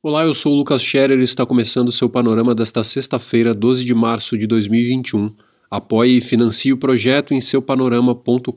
Olá, eu sou o Lucas Scherer e está começando o seu panorama desta sexta-feira, 12 de março de 2021. Apoie e financie o projeto em seupanorama.com.br.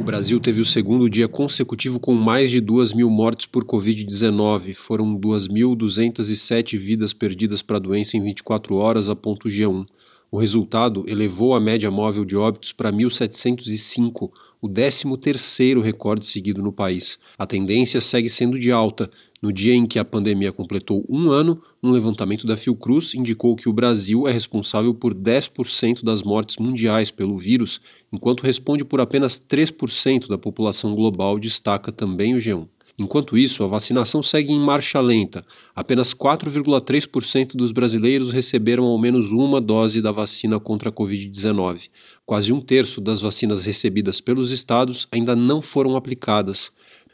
O Brasil teve o segundo dia consecutivo com mais de 2 mil mortes por Covid-19. Foram 2.207 vidas perdidas para a doença em 24 horas, a ponto G1. O resultado elevou a média móvel de óbitos para 1.705, o 13º recorde seguido no país. A tendência segue sendo de alta. No dia em que a pandemia completou um ano, um levantamento da Fiocruz indicou que o Brasil é responsável por 10% das mortes mundiais pelo vírus, enquanto responde por apenas 3% da população global, destaca também o G1. Enquanto isso, a vacinação segue em marcha lenta. Apenas 4,3% dos brasileiros receberam ao menos uma dose da vacina contra a Covid-19. Quase um terço das vacinas recebidas pelos estados ainda não foram aplicadas.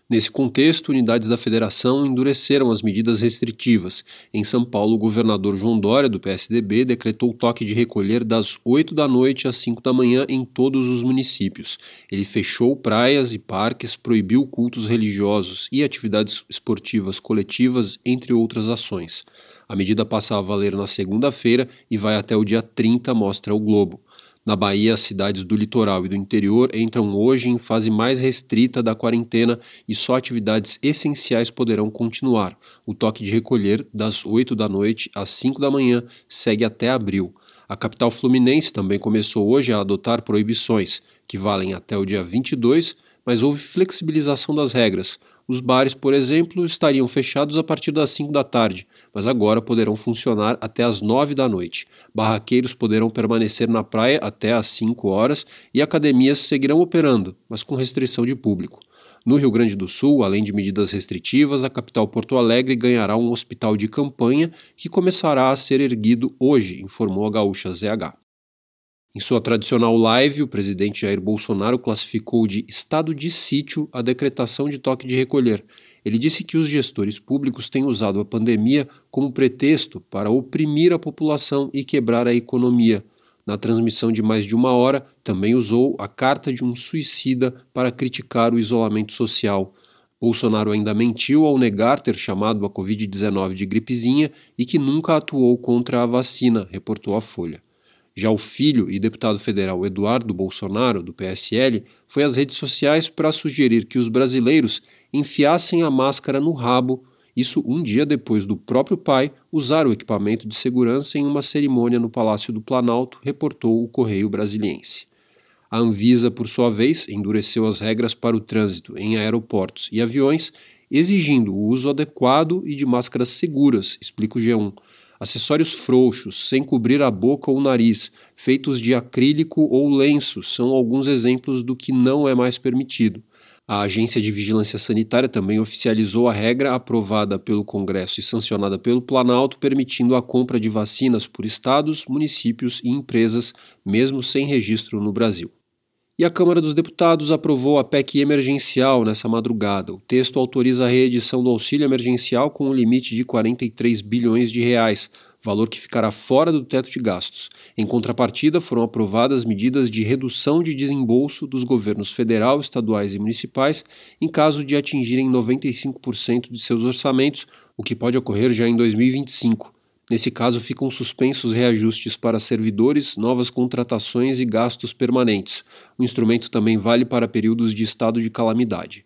Nesse contexto, unidades da federação endureceram as medidas restritivas. Em São Paulo, o governador João Dória, do PSDB, decretou o toque de recolher das 8 da noite às 5 da manhã em todos os municípios. Ele fechou praias e parques, proibiu cultos religiosos e atividades esportivas coletivas, entre outras ações. A medida passa a valer na segunda-feira e vai até o dia 30, mostra o Globo. Na Bahia, as cidades do litoral e do interior entram hoje em fase mais restrita da quarentena e só atividades essenciais poderão continuar. O toque de recolher, das 8 da noite às 5 da manhã, segue até abril. A capital fluminense também começou hoje a adotar proibições, que valem até o dia 22, mas houve flexibilização das regras. Os bares, por exemplo, estariam fechados a partir das 5 da tarde, mas agora poderão funcionar até as 9 da noite. Barraqueiros poderão permanecer na praia até às 5 horas e academias seguirão operando, mas com restrição de público. No Rio Grande do Sul, além de medidas restritivas, a capital Porto Alegre ganhará um hospital de campanha que começará a ser erguido hoje, informou a gaúcha ZH. Em sua tradicional live, o presidente Jair Bolsonaro classificou de estado de sítio a decretação de toque de recolher. Ele disse que os gestores públicos têm usado a pandemia como pretexto para oprimir a população e quebrar a economia. Na transmissão de mais de uma hora, também usou a carta de um suicida para criticar o isolamento social. Bolsonaro ainda mentiu ao negar ter chamado a Covid-19 de gripezinha e que nunca atuou contra a vacina, reportou a Folha. Já o filho e deputado federal Eduardo Bolsonaro, do PSL, foi às redes sociais para sugerir que os brasileiros enfiassem a máscara no rabo, isso um dia depois do próprio pai usar o equipamento de segurança em uma cerimônia no Palácio do Planalto, reportou o Correio Brasiliense. A Anvisa, por sua vez, endureceu as regras para o trânsito em aeroportos e aviões, exigindo o uso adequado e de máscaras seguras, explica o G1 Acessórios frouxos, sem cobrir a boca ou nariz, feitos de acrílico ou lenço, são alguns exemplos do que não é mais permitido. A Agência de Vigilância Sanitária também oficializou a regra aprovada pelo Congresso e sancionada pelo Planalto, permitindo a compra de vacinas por estados, municípios e empresas, mesmo sem registro no Brasil. E a Câmara dos Deputados aprovou a PEC emergencial nessa madrugada. O texto autoriza a reedição do auxílio emergencial com um limite de 43 bilhões de reais, valor que ficará fora do teto de gastos. Em contrapartida, foram aprovadas medidas de redução de desembolso dos governos federal, estaduais e municipais em caso de atingirem 95% de seus orçamentos, o que pode ocorrer já em 2025. Nesse caso, ficam suspensos reajustes para servidores, novas contratações e gastos permanentes. O instrumento também vale para períodos de estado de calamidade.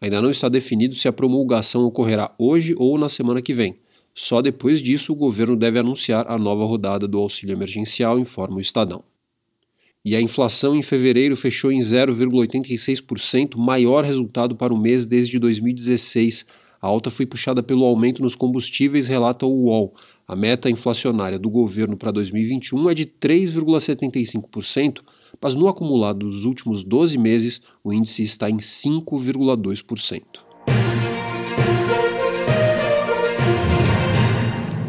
Ainda não está definido se a promulgação ocorrerá hoje ou na semana que vem. Só depois disso o governo deve anunciar a nova rodada do auxílio emergencial, informa o Estadão. E a inflação em fevereiro fechou em 0,86%, maior resultado para o mês desde 2016 a alta foi puxada pelo aumento nos combustíveis, relata o UOL. A meta inflacionária do governo para 2021 é de 3,75%, mas no acumulado dos últimos 12 meses, o índice está em 5,2%.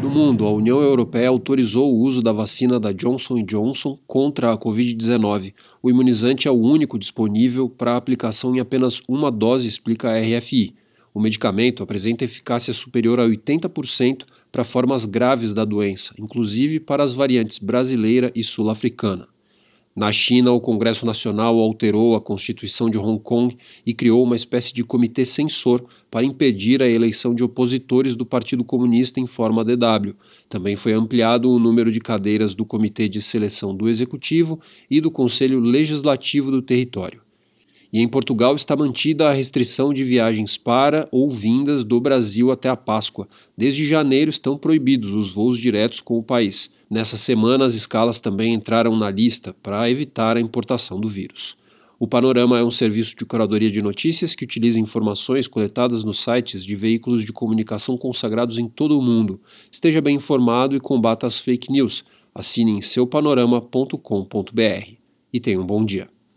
No mundo, a União Europeia autorizou o uso da vacina da Johnson Johnson contra a Covid-19. O imunizante é o único disponível para aplicação em apenas uma dose, explica a RFI. O medicamento apresenta eficácia superior a 80% para formas graves da doença, inclusive para as variantes brasileira e sul-africana. Na China, o Congresso Nacional alterou a Constituição de Hong Kong e criou uma espécie de comitê censor para impedir a eleição de opositores do Partido Comunista em forma DW. Também foi ampliado o número de cadeiras do Comitê de Seleção do Executivo e do Conselho Legislativo do Território. E em Portugal está mantida a restrição de viagens para ou vindas do Brasil até a Páscoa. Desde janeiro estão proibidos os voos diretos com o país. Nessa semana, as escalas também entraram na lista para evitar a importação do vírus. O Panorama é um serviço de curadoria de notícias que utiliza informações coletadas nos sites de veículos de comunicação consagrados em todo o mundo. Esteja bem informado e combata as fake news. Assine em seupanorama.com.br. E tenha um bom dia.